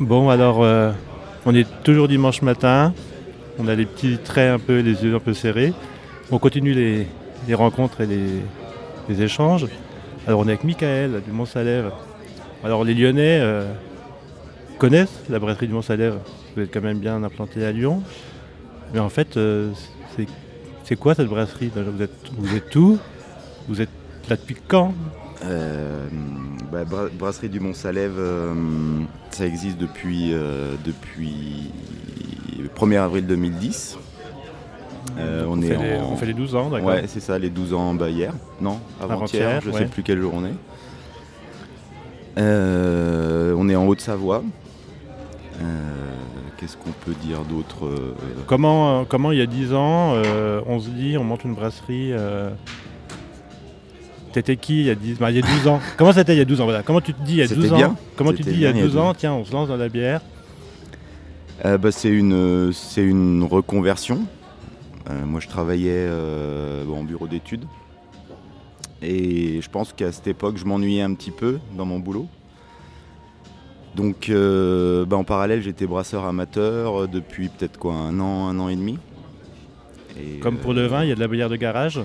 Bon, alors, euh, on est toujours dimanche matin. On a les petits traits un peu, les yeux un peu serrés. On continue les, rencontres et les, échanges. Alors, on est avec Michael du Mont-Salève. Alors, les Lyonnais euh, connaissent la brasserie du Mont-Salève. Vous êtes quand même bien implanté à Lyon. Mais en fait, euh, c'est- c'est quoi cette brasserie? Vous êtes, vous êtes où? Vous êtes là depuis quand? Euh, bah, Bra- Brasserie du Mont-Salève, euh, ça existe depuis, euh, depuis le 1er avril 2010. Euh, on, on, est fait les, on fait les 12 ans, d'accord Ouais, c'est ça, les 12 ans bah, hier. Non, avant-hier, je ouais. sais plus quelle jour on est. On est en Haute-Savoie. Qu'est-ce qu'on peut dire d'autre Comment, comment il y a 10 ans, on se dit, on monte une brasserie T'étais qui il y a 10 bah, il y a 12 ans? Comment c'était il y a 12 ans? Voilà. Comment tu te dis il y a C'était 12 ans. Comment tu te dis il y a bien, il y a 12 12 ans Tiens, on se lance dans la bière. Euh, bah, c'est une, c'est une reconversion. Euh, moi, je travaillais euh, en bureau d'études. Et je pense qu'à cette époque, je m'ennuyais un petit peu dans mon boulot. Donc, euh, bah, en parallèle, j'étais brasseur amateur euh, depuis peut-être quoi, un an, un an et demi. Et, Comme pour le vin, il y a de la bière de garage?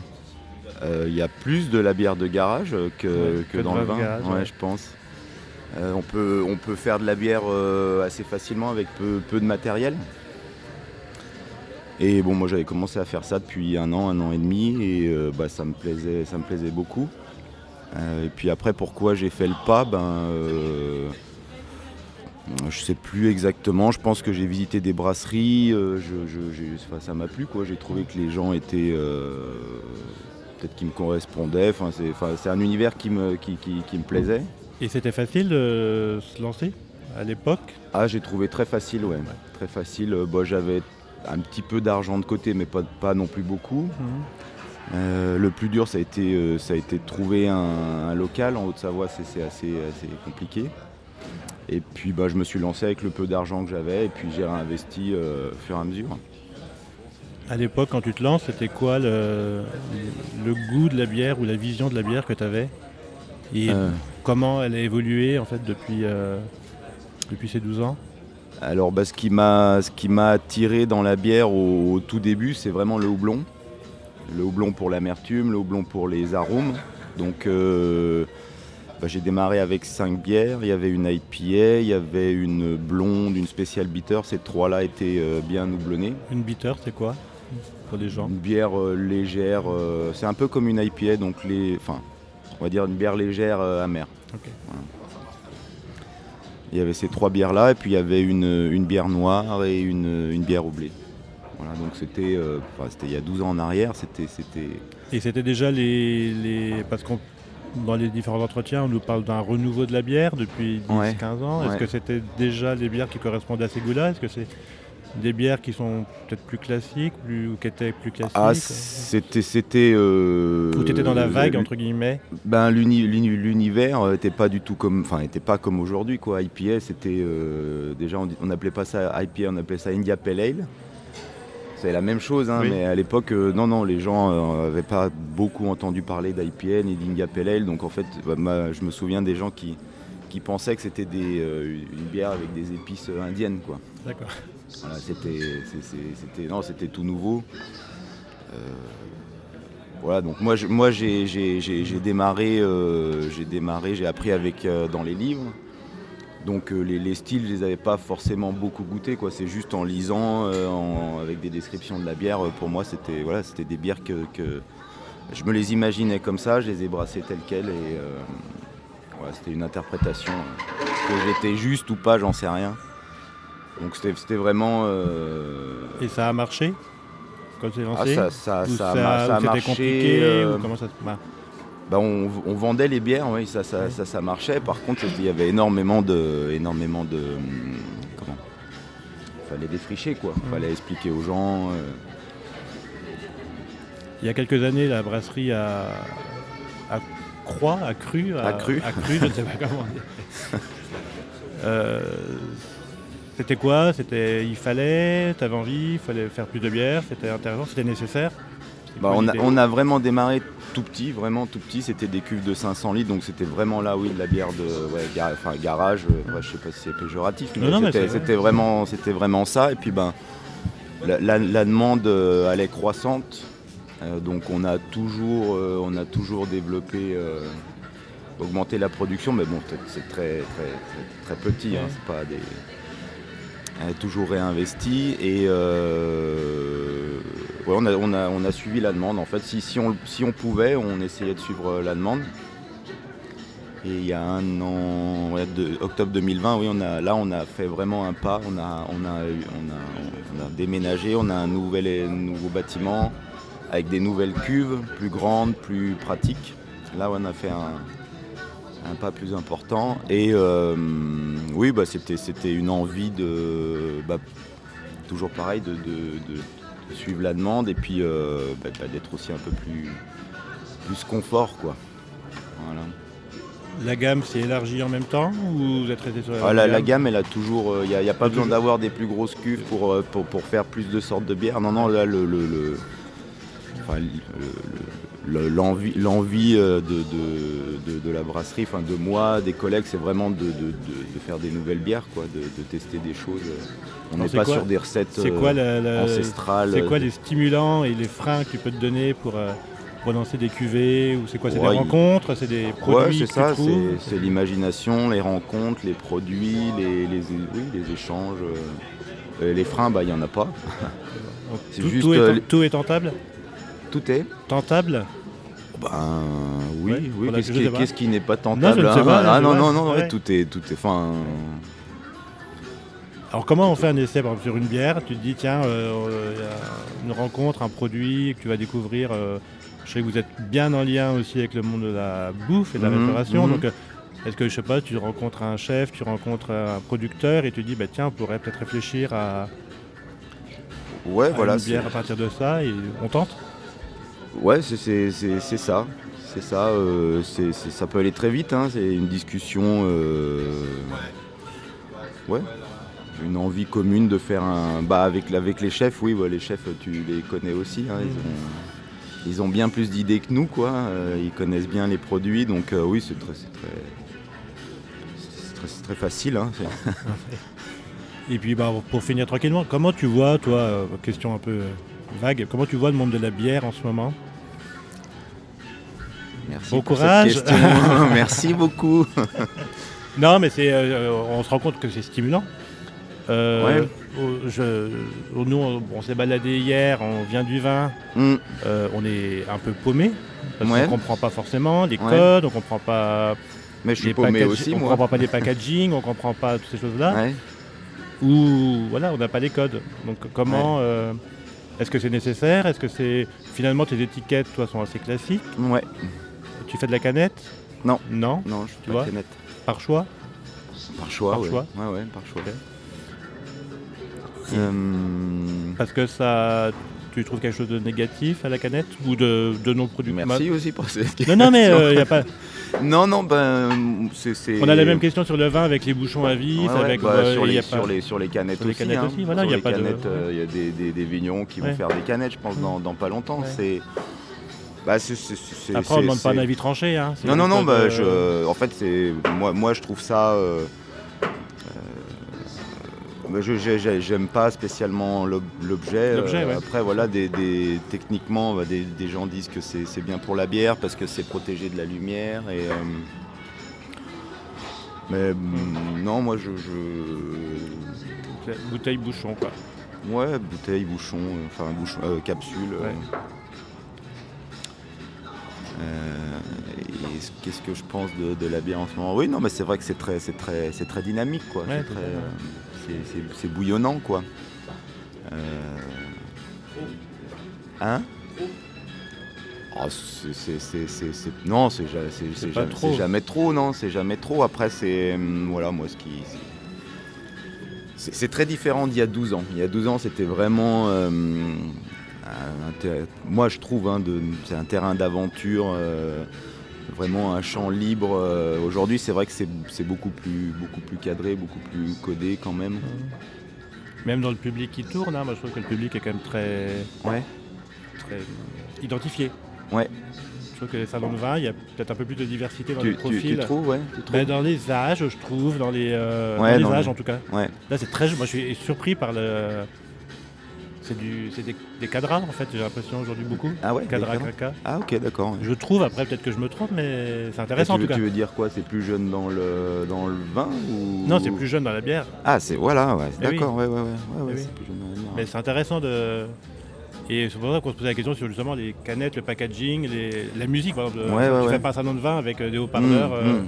Euh, Il y a plus de la bière de garage que, Ouais, que que dans le vin garage, ouais, je pense. Euh, on, peut, on peut faire de la bière euh, assez facilement avec peu, peu de matériel. Et bon, moi j'avais commencé à faire ça depuis un an, un an et demi, et euh, bah, ça, me plaisait, ça me plaisait beaucoup. Euh, et puis après, pourquoi j'ai fait le pas ben, euh, Je sais plus exactement. Je pense que j'ai visité des brasseries. euh, je- je- ça m'a plu, quoi. J'ai trouvé que les gens étaient euh, peut-être qui me correspondaient. Enfin, c'est, enfin, c'est un univers qui me, qui, qui- qui me plaisait. Et c'était facile de se lancer à l'époque? Ah, j'ai trouvé très facile, ouais. Très facile. Euh, bah, j'avais un petit peu d'argent de côté, mais pas, pas non plus beaucoup. Euh, le plus dur, ça a été, euh, ça a été de trouver un, un local. En Haute-Savoie, c'est, c'est assez, assez compliqué. Et puis, bah, je me suis lancé avec le peu d'argent que j'avais, et puis j'ai réinvesti euh, au fur et à mesure. À l'époque, quand tu te lances, c'était quoi le, le goût de la bière ou la vision de la bière que tu avais Et Euh, comment elle a évolué en fait depuis, euh, depuis ces 12 ans Alors bah, ce qui m'a attiré dans la bière au, au tout début, c'est vraiment le houblon. Le houblon pour l'amertume, le houblon pour les arômes. Donc euh, bah, j'ai démarré avec cinq bières. Il y avait une IPA, il y avait une blonde, une spéciale bitter. Ces trois-là étaient bien houblonnées. Une bitter, c'est quoi pour les gens Une bière euh, légère, euh, c'est un peu comme une IPA, donc les, enfin, on va dire une bière légère euh, amère. Il y avait ces trois bières-là, et puis il y avait une, une bière noire et une, une bière au blé. Voilà, donc c'était il y a 12 ans en arrière, c'était. c'était Et c'était déjà les, les- Parce qu'on dans les différents entretiens, on nous parle d'un renouveau de la bière depuis 10-15 Ouais. ans. Est-ce Ouais. que c'était déjà les bières qui correspondaient à ces goûts-là? Est-ce que c'est des bières qui sont peut-être plus classiques plus, ou qui étaient plus classiques Ah, euh, c'était. c'était euh, Ou t'étais dans la vague, euh, entre guillemets Ben, l'uni- l'uni- l'univers n'était pas du tout comme, enfin, était pas comme aujourd'hui quoi. IPA, c'était euh, déjà on, dit- on appelait pas ça IPA, on appelait ça India Pale Ale. C'est la même chose, hein, Oui. mais à l'époque, euh, non, non, les gens n'avaient pas beaucoup entendu parler d'IPA ni d'India Pale Ale. Donc en fait, bah, je me souviens des gens qui, qui pensaient que c'était des, euh, une bière avec des épices euh, indiennes, quoi. C'était, tout nouveau. Euh, voilà, donc moi, j'ai, démarré, euh, j'ai démarré, j'ai appris avec euh, dans les livres. Donc les, les styles, je les avais pas forcément beaucoup goûtés. C'est juste en lisant, avec des descriptions de la bière. Pour moi, c'était, voilà, c'était des bières que, je me les imaginais comme ça, je les ai brassées telles quelles et c'était une interprétation. Que j'étais juste ou pas, j'en sais rien. Donc c'était, vraiment. euh, Et ça a marché quand tu es ah, lancé ça, ça, a ça- marché. compliqué euh, ou comment ça se bah, bah, on, on vendait les bières, oui, ça, ça, ça, ça marchait. Par contre, il y avait énormément de, énormément de, comment Fallait défricher quoi. Mm. Fallait expliquer aux gens. euh, Il y a quelques années, la brasserie a, a croît, a cru, A cru. a cru, je ne sais pas comment dire. Euh, c'était quoi? C'était il fallait, t'avais envie, il fallait faire plus de bière, c'était intéressant, c'était nécessaire. C'était bah, on, a, l'idée? on a vraiment démarré tout petit, vraiment tout petit. C'était des cuves de 500 litres, donc c'était vraiment là, oui, de la bière de ouais, enfin, garage. Je je sais pas si c'est péjoratif, mais c'était vraiment, vraiment ça. Et puis ben, la, demande allait croissante, donc on a toujours, on a toujours développé augmenter la production, mais bon, c'est très, très, très, petit, hein, c'est pas des. Elle toujours réinvesti et euh, on, a, on, a, on, a, suivi la demande. En fait, si, on, si on pouvait, on essayait de suivre la demande. Et il y a un an, de, octobre 2020, oui, on a, là on a fait vraiment un pas. On a, on a, on a, déménagé, on a un nouvel, nouveau bâtiment avec des nouvelles cuves, plus grandes, plus pratiques. Là on a fait un, un pas plus important. Et euh, oui, bah, c'était une envie de. Bah, toujours pareil, de, suivre la demande et puis euh, bah, d'être aussi un peu plus, plus confort. Quoi. La gamme s'est élargie en même temps ou vous êtes resté sur la, ah, la, gamme elle a toujours. Il euh, n'y a, pas besoin d'avoir des plus grosses cuves pour, pour, faire plus de sortes de bières. Non, non, là, le, le, l'envie euh, de, la brasserie, enfin de moi, des collègues, c'est vraiment de, faire des nouvelles bières, quoi, de, tester des choses. On n'est pas sur des recettes quoi, euh, ancestrales. C'est quoi les stimulants et les freins que tu peux te donner pour, euh, lancer des cuvées ou c'est quoi C'est des rencontres C'est des produits c'est ça, c'est l'imagination, les rencontres, les produits, les, les, les échanges. les freins, bah il n'y en a pas. tout, juste, tout est tentable tout est Tentable Ben oui, oui. Qu'est-ce qui, n'est pas tentable non, hein Ah non, non, non, tout est. Tout est fin, alors comment on fait un essai sur une bière? Tu te dis tiens, euh, y a une rencontre, un produit que tu vas découvrir. Euh, je sais que vous êtes bien en lien aussi avec le monde de la bouffe et de la mhm, restauration. Mhm. Donc euh, est-ce que je sais pas, tu rencontres un chef, tu rencontres un producteur et tu te dis bah tiens, on pourrait peut-être réfléchir à, ouais, voilà, une bière à partir de ça et on tente? Ouais, c'est ça. C'est ça. Euh, ça peut aller très vite. Hein, c'est une discussion. Euh, ouais. Une envie commune de faire un. Bah, avec, avec les chefs, oui, les chefs, tu les connais aussi. Hein, ils, ont, bien plus d'idées que nous, quoi. Euh, ils connaissent bien les produits, donc oui, c'est très, très, très, facile. Hein, Et puis, bah, pour finir tranquillement, comment tu vois, toi, question un peu vague, comment tu vois le monde de la bière en ce moment? Merci bon courage. Merci beaucoup. non, mais c'est, euh, on se rend compte que c'est stimulant. Euh, nous, on, s'est baladé hier, on vient du vin, mm. euh, on est un peu paumé, parce qu'on ne comprend pas forcément les codes, on comprend pas. Mais je suis paumé aussi, on comprend pas les packaging, on comprend pas toutes ces choses-là. Ou voilà, on n'a pas les codes. Donc comment est-ce que c'est nécessaire? Est-ce que c'est finalement tes étiquettes, toi, sont assez classiques? Ouais. Tu fais de la canette? Non. Non? Non, je fais pas de canette. Par choix? Par choix, par choix. Ouais, ouais, par choix. Euh, Parce que ça, tu trouves quelque chose de négatif à la canette ou de, non productif Merci aussi pour cette question. Non, non, mais il euh, n'y a pas. Non, non, ben, c'est. On a la même question sur le vin avec les bouchons à vis, avec bah, euh, sur, les, sur, les, sur, les, canettes aussi. Les canettes hein. aussi, voilà, il y a pas canettes, il y a des, des, des vignons qui vont faire des canettes, je pense, dans, dans pas longtemps. C'est bah, Après, on ne demande pas un avis tranché. Hein. Non, non, non. Bah, je, en fait, c'est moi, moi, je trouve ça. Euh, euh, j'aime pas spécialement l'objet. Euh, après, voilà, des, des techniquement, bah, des, des, gens disent que c'est bien pour la bière parce que c'est protégé de la lumière. Et, mais mm, non, moi, je, Bouteille bouchon, quoi. Ouais, bouteille, bouchon, enfin bouchon, capsule. Euh, qu'est-ce que je pense de, la bière en ce moment? Oui, non, mais c'est vrai que c'est très, c'est très, c'est très dynamique, quoi. C'est, bouillonnant, quoi. Euh, hein oh, c'est, non, c'est, jamais, jamais, trop, non, c'est jamais trop. Après, c'est hum, voilà, moi, ce qui, c'est, très différent d'il y a 12 ans. Il y a 12 ans, c'était vraiment hum, moi je trouve, hein, c'est un terrain d'aventure, euh, vraiment un champ libre. Euh, aujourd'hui, c'est vrai que c'est beaucoup plus, beaucoup plus cadré, beaucoup plus codé quand même. Même dans le public qui tourne, hein, moi je trouve que le public est quand même très, ouais. très identifié. Ouais. Je trouve que les salons de vin, il y a peut-être un peu plus de diversité dans Tu, les profils. tu trouves, ouais tu trouves Ben, dans les âges, je trouve, dans les, euh, Ouais, dans les dans âges en tout cas. Ouais. Là, c'est très. Moi, je suis surpris par le. C'est du, c'est des, des cadras en fait. J'ai l'impression aujourd'hui beaucoup. Ah ouais cadras caca. Ah ok, d'accord. Je trouve. Après, peut-être que je me trompe, mais c'est intéressant en tu, tout veux, cas. tu veux dire quoi C'est plus jeune dans le, dans le vin ou... Non, c'est plus jeune dans la bière, Ah, c'est voilà, ouais, Eh oui. d'accord, ouais, ouais, ouais, ouais, ouais, Eh oui. c'est plus jeune dans la bière. mais c'est intéressant de. Et c'est pour ça qu'on se posait la question sur justement les canettes, le packaging, les- la musique. Par exemple, Ouais, tu ouais. fais pas un salon de vin avec euh, des haut-parleurs. Mmh, euh, mmh.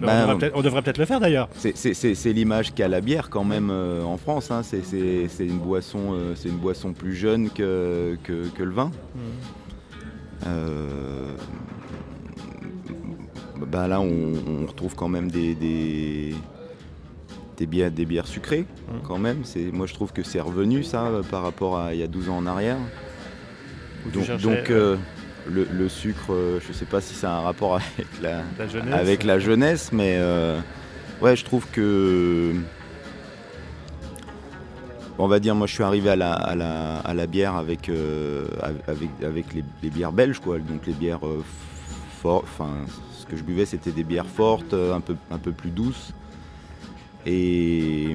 Bah, on, devrait peut-être, on devrait peut-être le faire d'ailleurs. C'est- l'image qu'a la bière quand même euh, en France. hein. C'est- C'est c'est une boisson, euh, c'est une boisson plus jeune que, que, que le vin. Euh, bah là, on, on retrouve quand même des, des, des bières, des bières sucrées Mm. quand même. Moi, je trouve que c'est revenu ça par rapport à il y a 12 ans en arrière. Où Donc, euh, le, le sucre, euh, je sais pas si ça a un rapport avec la, la jeunesse. avec la jeunesse, mais euh, ouais, je trouve que. On va dire, moi je suis arrivé à la, à la, à la bière avec, euh, avec, avec les, les bières belges, quoi. Donc les bières euh, fortes. Enfin, ce que je buvais, c'était des bières fortes, un peu, un peu plus douces. Et.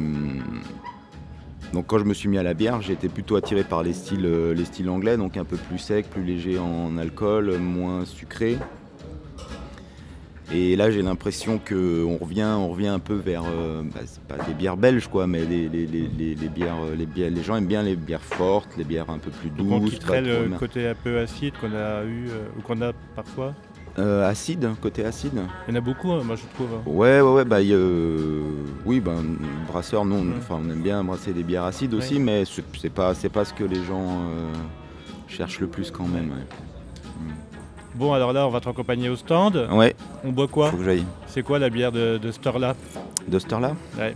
Donc quand je me suis mis à la bière, été plutôt attiré par les styles, euh, les styles anglais, donc un peu plus sec, plus léger en alcool, moins sucré. Et là, j'ai l'impression qu'on revient, on revient un peu vers, euh, bah, pas des bières belges, quoi, mais les, les, les, les- bières, euh, les bières, les gens aiment bien les bières fortes, les bières un peu plus Donc on douces, pas trop le côté un peu acide qu'on a eu ou qu'on a parfois. Euh, acide, côté acide. Il y en a beaucoup, hein, moi je trouve. hein. Ouais, ouais, ouais, bah, euh, oui, ben, brasseur, non, Mm. on aime bien brasser des bières acides aussi, mais c'est pas, c'est pas ce que les gens euh, cherchent le plus quand même. Bon, alors là, on va te raccompagner au stand. Ouais, On boit quoi? Faut que j'aille. C'est quoi la bière de, de De heure-là Ouais.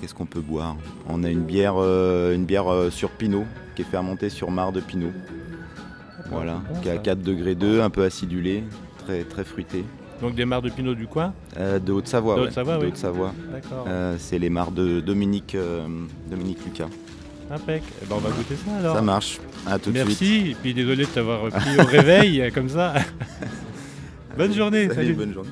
Qu'est-ce qu'on peut boire? On a une bière, une bière sur Pinot, qui est fermentée sur marc de Pinot. Voilà, qui est à ça. 4 degrés 2, un peu acidulé, très, très fruité. Donc des mares de Pinot du coin Euh, de Haute-Savoie, De ouais. Haute-Savoie, oui. Euh, C'est les mares de Dominique, euh, Dominique Lucas. Impec. Eh ben, on va goûter ça alors. Ça marche. À tout de suite. Merci. Et puis désolé de t'avoir pris au réveil comme ça. bonne journée. Salut, salut. bonne journée.